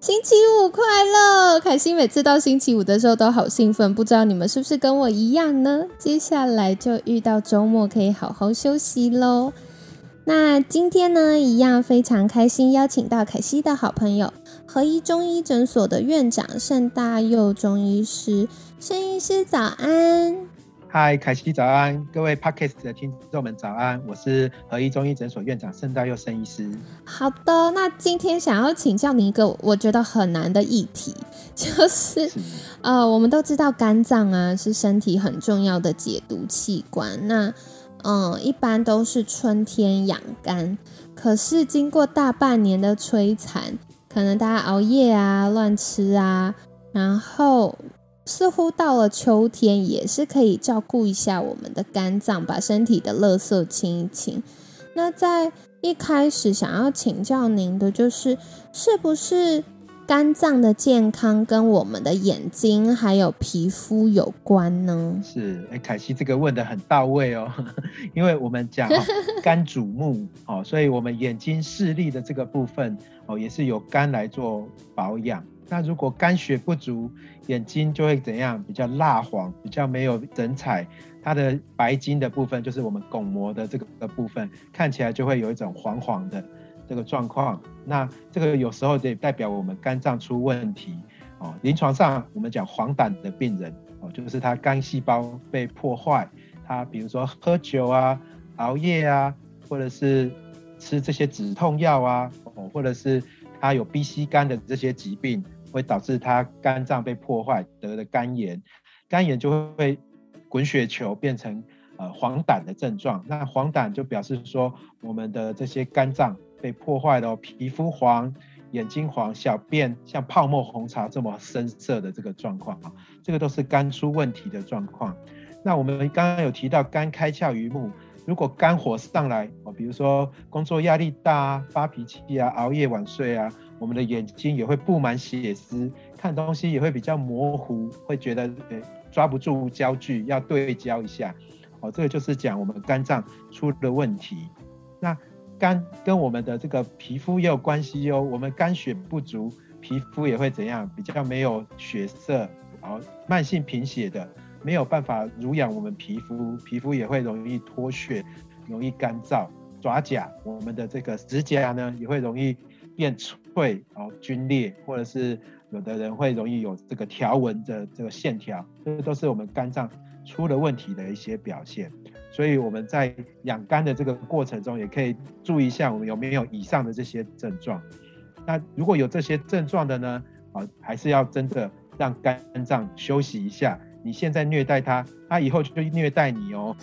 星期五快乐！凯西每次到星期五的时候都好兴奋，不知道你们是不是跟我一样呢？接下来就遇到周末，可以好好休息喽。那今天呢，一样非常开心，邀请到凯西的好朋友合一中医诊所的院长盛大佑中医师，盛医师早安。嗨，凯西早安，各位 Podcast 的听众们早安，我是合一中医诊所院长盛大佑盛医师。好的，那今天想要请教你一个我觉得很难的议题，就是呃，我们都知道肝脏啊是身体很重要的解毒器官，那嗯，一般都是春天养肝，可是经过大半年的摧残，可能大家熬夜啊、乱吃啊，然后。似乎到了秋天，也是可以照顾一下我们的肝脏，把身体的垃圾清一清。那在一开始想要请教您的，就是是不是肝脏的健康跟我们的眼睛还有皮肤有关呢？是，哎，凯西这个问的很到位哦，因为我们讲肝主目哦，所以我们眼睛视力的这个部分哦，也是由肝来做保养。那如果肝血不足，眼睛就会怎样？比较蜡黄，比较没有神采。它的白金的部分，就是我们巩膜的这个部分，看起来就会有一种黄黄的这个状况。那这个有时候也代表我们肝脏出问题哦。临床上我们讲黄疸的病人哦，就是他肝细胞被破坏，他比如说喝酒啊、熬夜啊，或者是吃这些止痛药啊，哦，或者是他有 B、C 肝的这些疾病。会导致他肝脏被破坏，得了肝炎，肝炎就会滚雪球变成呃黄疸的症状。那黄疸就表示说我们的这些肝脏被破坏了，皮肤黄、眼睛黄、小便像泡沫红茶这么深色的这个状况啊，这个都是肝出问题的状况。那我们刚刚有提到肝开窍于目，如果肝火上来哦，比如说工作压力大啊、发脾气啊、熬夜晚睡啊。我们的眼睛也会布满血丝，看东西也会比较模糊，会觉得呃抓不住焦距，要对焦一下。哦，这个就是讲我们肝脏出了问题。那肝跟我们的这个皮肤也有关系哦。我们肝血不足，皮肤也会怎样？比较没有血色，然后慢性贫血的，没有办法濡养我们皮肤，皮肤也会容易脱血，容易干燥。爪甲，我们的这个指甲呢，也会容易。变粗脆，然后皲裂，或者是有的人会容易有这个条纹的这个线条，这都是我们肝脏出了问题的一些表现。所以我们在养肝的这个过程中，也可以注意一下我们有没有以上的这些症状。那如果有这些症状的呢，啊，还是要真的让肝脏休息一下。你现在虐待它，它以后就虐待你哦。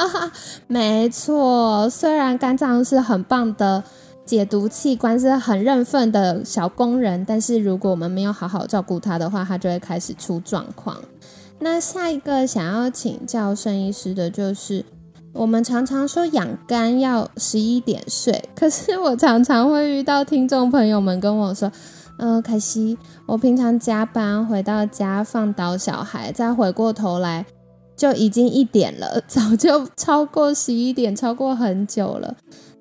没错，虽然肝脏是很棒的。解毒器官是很认份的小工人，但是如果我们没有好好照顾他的话，他就会开始出状况。那下一个想要请教盛医师的就是，我们常常说养肝要十一点睡，可是我常常会遇到听众朋友们跟我说，嗯，凯西，我平常加班回到家放倒小孩，再回过头来就已经一点了，早就超过十一点，超过很久了。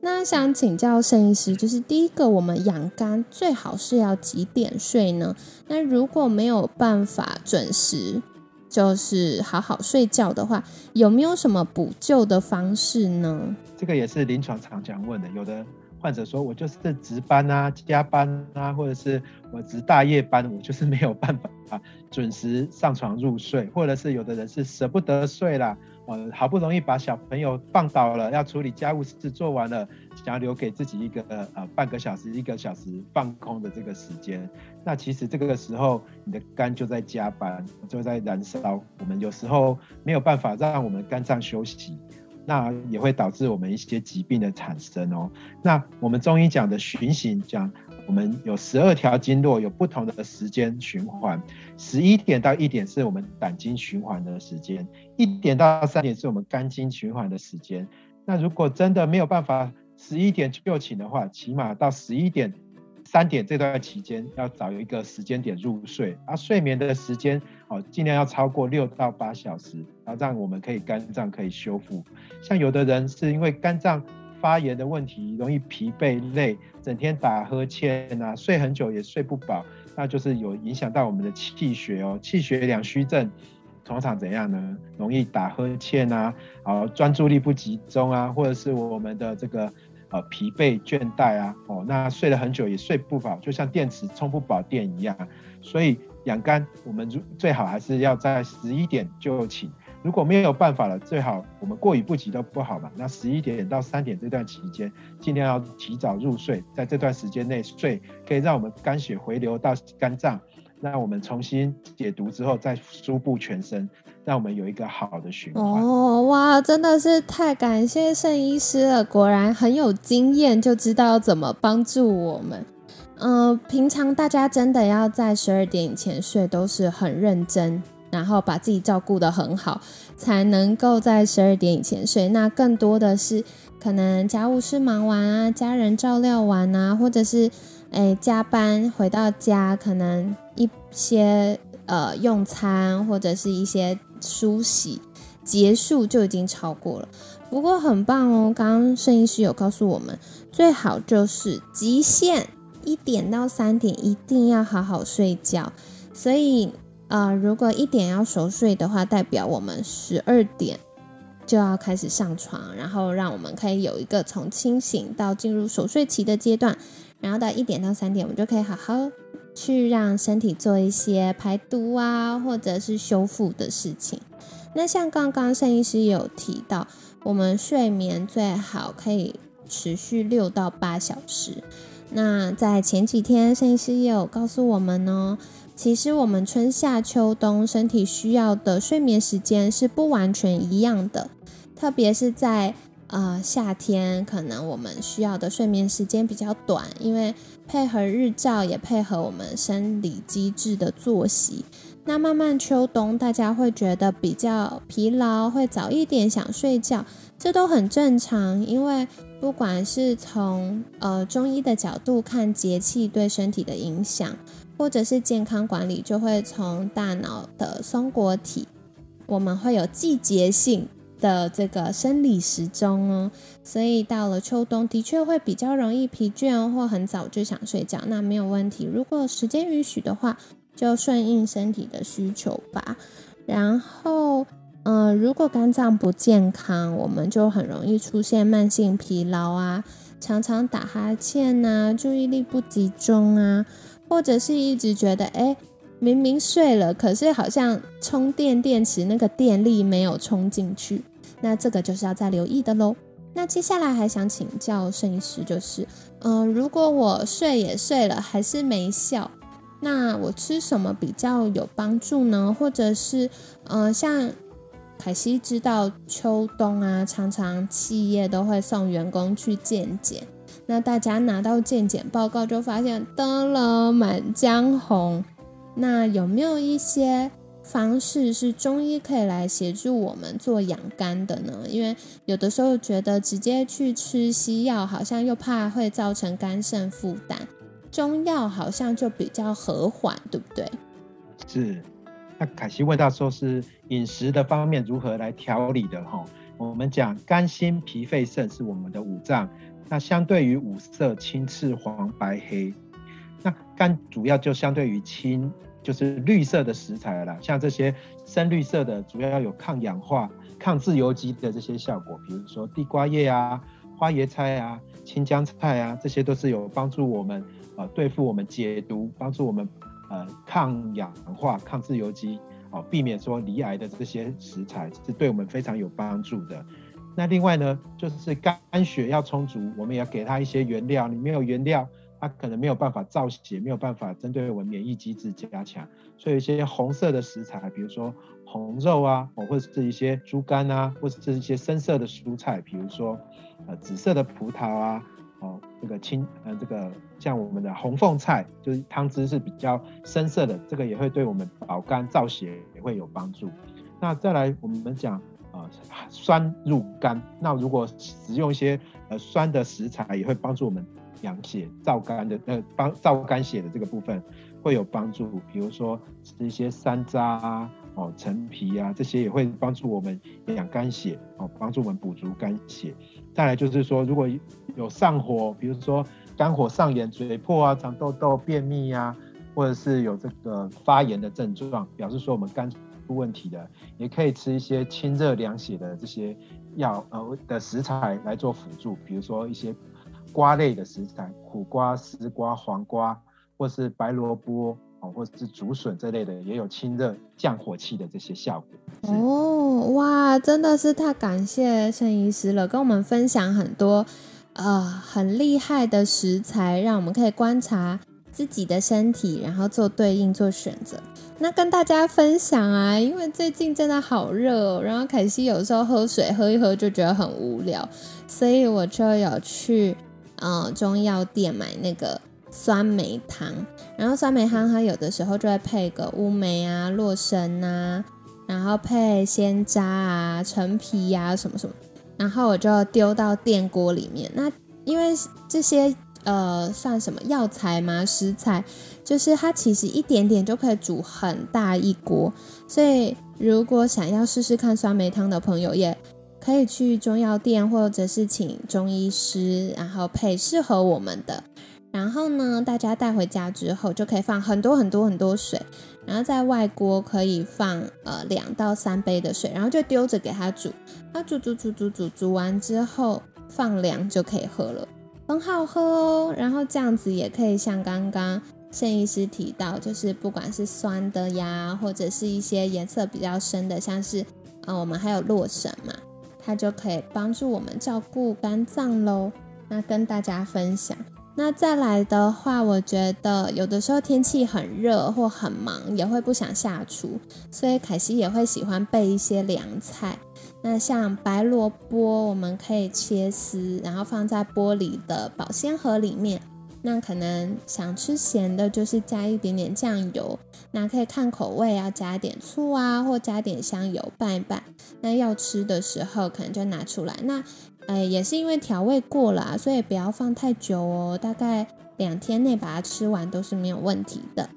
那想请教盛医师，就是第一个，我们养肝最好是要几点睡呢？那如果没有办法准时，就是好好睡觉的话，有没有什么补救的方式呢？这个也是临床常讲问的，有的患者说我就是值班啊、加班啊，或者是我值大夜班，我就是没有办法准时上床入睡，或者是有的人是舍不得睡啦。呃，好不容易把小朋友放倒了，要处理家务事做完了，想要留给自己一个呃半个小时、一个小时放空的这个时间。那其实这个时候，你的肝就在加班，就在燃烧。我们有时候没有办法让我们肝脏休息，那也会导致我们一些疾病的产生哦。那我们中医讲的循行，讲我们有十二条经络，有不同的时间循环。十一点到一点是我们胆经循环的时间，一点到三点是我们肝经循环的时间。那如果真的没有办法十一点就寝的话，起码到十一点。三点这段期间要找一个时间点入睡，而睡眠的时间哦，尽量要超过六到八小时，然后让我们可以肝脏可以修复。像有的人是因为肝脏发炎的问题，容易疲惫累，整天打呵欠啊，睡很久也睡不饱，那就是有影响到我们的气血哦。气血两虚症通常怎样呢？容易打呵欠啊，好专注力不集中啊，或者是我们的这个。呃，疲惫倦怠啊，哦，那睡了很久也睡不饱，就像电池充不饱电一样。所以养肝，我们最好还是要在十一点就寝。如果没有办法了，最好我们过于不及都不好嘛。那十一点到三点这段期间，尽量要提早入睡，在这段时间内睡，可以让我们肝血回流到肝脏。那我们重新解毒之后，再输布全身，让我们有一个好的循环。哦，哇，真的是太感谢圣医师了，果然很有经验，就知道怎么帮助我们。嗯，平常大家真的要在十二点以前睡，都是很认真，然后把自己照顾得很好，才能够在十二点以前睡。那更多的是可能家务事忙完啊，家人照料完啊，或者是。哎，加班回到家，可能一些呃用餐或者是一些梳洗结束就已经超过了。不过很棒哦，刚刚摄影师有告诉我们，最好就是极限一点到三点一定要好好睡觉。所以呃，如果一点要熟睡的话，代表我们十二点就要开始上床，然后让我们可以有一个从清醒到进入熟睡期的阶段。然后到一点到三点，我们就可以好好去让身体做一些排毒啊，或者是修复的事情。那像刚刚盛医师有提到，我们睡眠最好可以持续六到八小时。那在前几天，盛医师也有告诉我们呢，其实我们春夏秋冬身体需要的睡眠时间是不完全一样的，特别是在。呃，夏天可能我们需要的睡眠时间比较短，因为配合日照，也配合我们生理机制的作息。那慢慢秋冬，大家会觉得比较疲劳，会早一点想睡觉，这都很正常。因为不管是从呃中医的角度看节气对身体的影响，或者是健康管理，就会从大脑的松果体，我们会有季节性。的这个生理时钟哦，所以到了秋冬的确会比较容易疲倦或很早就想睡觉，那没有问题。如果时间允许的话，就顺应身体的需求吧。然后，嗯，如果肝脏不健康，我们就很容易出现慢性疲劳啊，常常打哈欠呐，注意力不集中啊，或者是一直觉得哎。明明睡了，可是好像充电电池那个电力没有充进去，那这个就是要再留意的喽。那接下来还想请教摄影师，就是，嗯，如果我睡也睡了，还是没效，那我吃什么比较有帮助呢？或者是，嗯，像凯西知道秋冬啊，常常企业都会送员工去健检，那大家拿到健检报告就发现得了满江红。那有没有一些方式是中医可以来协助我们做养肝的呢？因为有的时候觉得直接去吃西药，好像又怕会造成肝肾负担，中药好像就比较和缓，对不对？是。那凯西问到说是饮食的方面如何来调理的哈？我们讲肝、心、脾、肺、肾是我们的五脏，那相对于五色青、赤、黄、白、黑。那肝主要就相对于青，就是绿色的食材了，像这些深绿色的，主要有抗氧化、抗自由基的这些效果，比如说地瓜叶啊、花椰菜啊、青江菜啊，这些都是有帮助我们呃对付我们解毒，帮助我们呃抗氧化、抗自由基，避免说离癌的这些食材是对我们非常有帮助的。那另外呢，就是肝血要充足，我们也要给它一些原料，你没有原料。它可能没有办法造血，没有办法针对我们免疫机制加强，所以一些红色的食材，比如说红肉啊，或者是一些猪肝啊，或者是一些深色的蔬菜，比如说呃紫色的葡萄啊，哦，这个青呃这个像我们的红凤菜，就是汤汁是比较深色的，这个也会对我们保肝造血也会有帮助。那再来我们讲酸入肝，那如果使用一些呃酸的食材，也会帮助我们养血燥肝的呃帮燥肝血的这个部分会有帮助。比如说吃一些山楂啊、哦陈皮啊，这些也会帮助我们养肝血哦，帮助我们补足肝血。再来就是说，如果有上火，比如说肝火上炎、嘴破啊、长痘痘、便秘啊，或者是有这个发炎的症状，表示说我们肝出问题的，也可以吃一些清热凉血的这些药呃的食材来做辅助，比如说一些瓜类的食材，苦瓜、丝瓜、黄瓜，或是白萝卜哦，或者是竹笋这类的，也有清热降火气的这些效果。哦，哇，真的是太感谢盛医师了，跟我们分享很多。呃，很厉害的食材，让我们可以观察自己的身体，然后做对应做选择。那跟大家分享啊，因为最近真的好热哦，然后凯西有时候喝水喝一喝就觉得很无聊，所以我就有去呃中药店买那个酸梅汤。然后酸梅汤它有的时候就会配个乌梅啊、洛神啊，然后配鲜渣啊、陈皮呀什么什么。然后我就丢到电锅里面。那因为这些呃算什么药材吗？食材就是它其实一点点就可以煮很大一锅。所以如果想要试试看酸梅汤的朋友，也可以去中药店或者是请中医师，然后配适合我们的。然后呢，大家带回家之后就可以放很多很多很多水。然后在外锅可以放呃两到三杯的水，然后就丢着给它煮，它煮煮煮煮煮煮完之后放凉就可以喝了，很好喝哦。然后这样子也可以像刚刚盛医师提到，就是不管是酸的呀，或者是一些颜色比较深的，像是呃我们还有洛神嘛，它就可以帮助我们照顾肝脏喽。那跟大家分享。那再来的话，我觉得有的时候天气很热或很忙，也会不想下厨，所以凯西也会喜欢备一些凉菜。那像白萝卜，我们可以切丝，然后放在玻璃的保鲜盒里面。那可能想吃咸的，就是加一点点酱油。那可以看口味，要加点醋啊，或加点香油拌一拌。那要吃的时候，可能就拿出来。那哎，也是因为调味过了，啊所以不要放太久哦。大概两天内把它吃完都是没有问题的。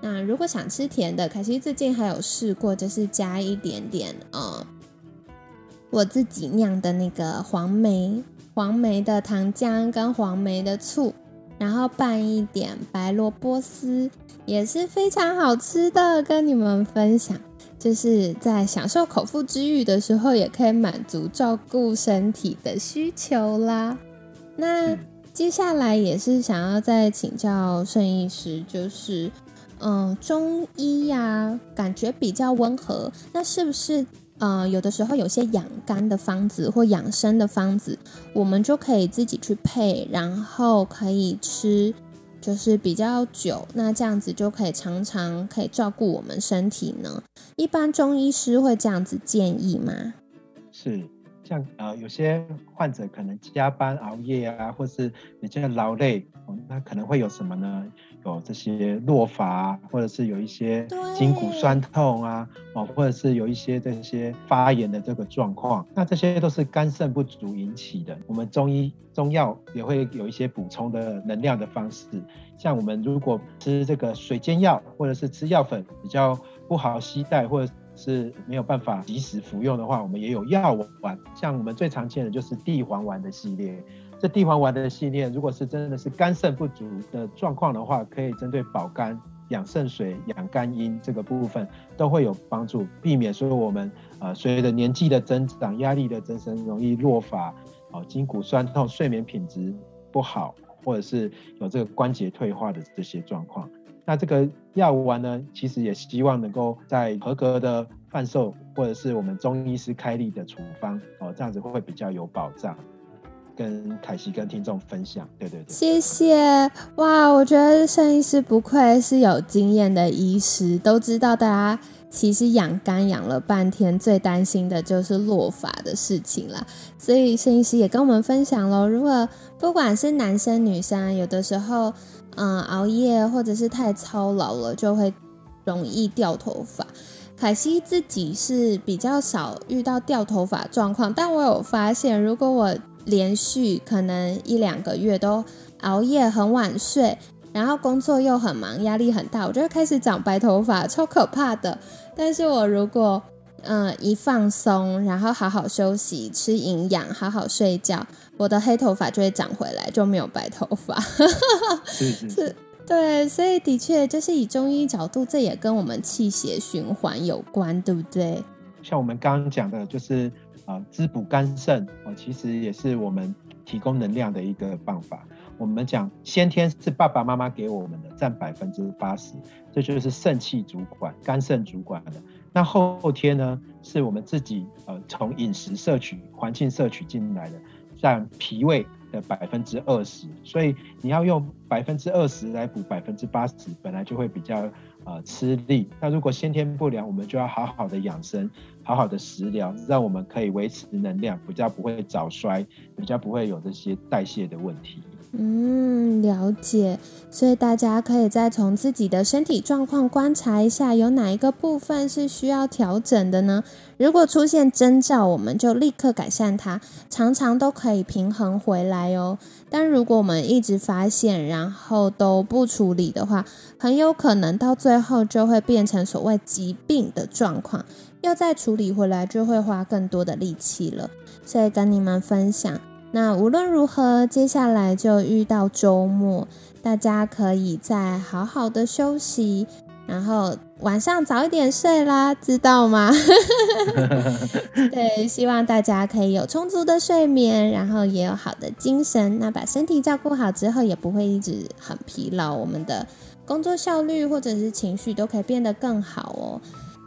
那如果想吃甜的，凯西最近还有试过，就是加一点点呃，我自己酿的那个黄梅黄梅的糖浆跟黄梅的醋，然后拌一点白萝卜丝，也是非常好吃的，跟你们分享。就是在享受口腹之欲的时候，也可以满足照顾身体的需求啦。那接下来也是想要再请教盛医师，就是嗯，中医呀，感觉比较温和，那是不是呃，有的时候有些养肝的方子或养生的方子，我们就可以自己去配，然后可以吃。就是比较久，那这样子就可以常常可以照顾我们身体呢。一般中医师会这样子建议吗？是，像呃有些患者可能加班熬夜啊，或是比较劳累，那可能会有什么呢？有这些落发，或者是有一些筋骨酸痛啊，哦，或者是有一些这些发炎的这个状况，那这些都是肝肾不足引起的。我们中医中药也会有一些补充的能量的方式，像我们如果吃这个水煎药，或者是吃药粉比较不好携带，或者是没有办法及时服用的话，我们也有药丸，像我们最常见的就是地黄丸的系列。地黄丸的系列，如果是真的是肝肾不足的状况的话，可以针对保肝、养肾水、养肝阴这个部分都会有帮助，避免说我们呃随着年纪的增长、压力的增生，容易落发、哦筋骨酸痛、睡眠品质不好，或者是有这个关节退化的这些状况。那这个药丸呢，其实也希望能够在合格的贩售，或者是我们中医师开立的处方哦，这样子会比较有保障。跟凯西跟听众分享，对对对，谢谢哇！我觉得盛医师不愧是有经验的医师，都知道大家其实养肝养了半天，最担心的就是落发的事情了。所以盛医师也跟我们分享喽，如果不管是男生女生，有的时候嗯熬夜或者是太操劳了，就会容易掉头发。凯西自己是比较少遇到掉头发状况，但我有发现，如果我连续可能一两个月都熬夜很晚睡，然后工作又很忙，压力很大，我就会开始长白头发，超可怕的。但是我如果嗯一放松，然后好好休息，吃营养，好好睡觉，我的黑头发就会长回来，就没有白头发。是是是。对，所以的确就是以中医角度，这也跟我们气血循环有关，对不对？像我们刚刚讲的，就是啊，滋补肝肾哦，其实也是我们提供能量的一个办法。我们讲先天是爸爸妈妈给我们的，占百分之八十，这就是肾气主管、肝肾主管的。那后天呢，是我们自己呃从饮食摄取、环境摄取进来的，占脾胃。的百分之二十，所以你要用百分之二十来补百分之八十，本来就会比较啊吃力。那如果先天不良，我们就要好好的养生，好好的食疗，让我们可以维持能量，比较不会早衰，比较不会有这些代谢的问题。嗯，了解。所以大家可以再从自己的身体状况观察一下，有哪一个部分是需要调整的呢？如果出现征兆，我们就立刻改善它，常常都可以平衡回来哦。但如果我们一直发现，然后都不处理的话，很有可能到最后就会变成所谓疾病的状况，要再处理回来就会花更多的力气了。所以跟你们分享。那无论如何，接下来就遇到周末，大家可以再好好的休息，然后晚上早一点睡啦，知道吗？对，希望大家可以有充足的睡眠，然后也有好的精神。那把身体照顾好之后，也不会一直很疲劳，我们的工作效率或者是情绪都可以变得更好哦。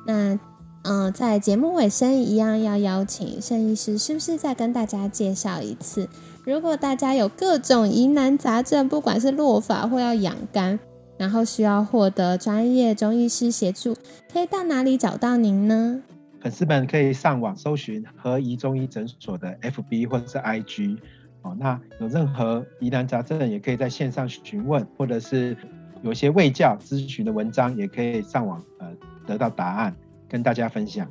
那。嗯，在节目尾声一样要邀请盛医师，是不是再跟大家介绍一次？如果大家有各种疑难杂症，不管是落发或要养肝，然后需要获得专业中医师协助，可以到哪里找到您呢？粉丝们可以上网搜寻和宜中医诊所的 FB 或者是 IG 哦。那有任何疑难杂症，也可以在线上询问，或者是有些卫教咨询的文章，也可以上网呃得到答案。跟大家分享。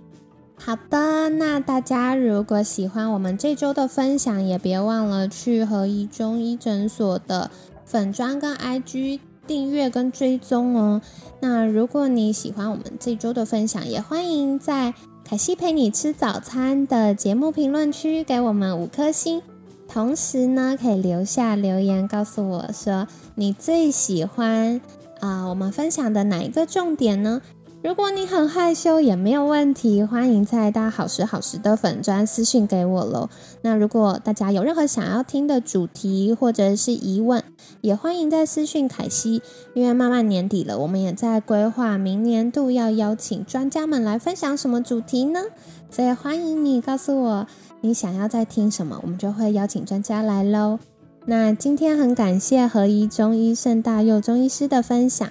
好的，那大家如果喜欢我们这周的分享，也别忘了去和一中医诊所的粉砖跟 IG 订阅跟追踪哦。那如果你喜欢我们这周的分享，也欢迎在凯西陪你吃早餐的节目评论区给我们五颗星，同时呢，可以留下留言告诉我说你最喜欢啊我们分享的哪一个重点呢？如果你很害羞也没有问题，欢迎在大好时好时的粉砖私信给我喽。那如果大家有任何想要听的主题或者是疑问，也欢迎在私信凯西。因为慢慢年底了，我们也在规划明年度要邀请专家们来分享什么主题呢？所以欢迎你告诉我你想要再听什么，我们就会邀请专家来喽。那今天很感谢何一中医盛大佑中医师的分享。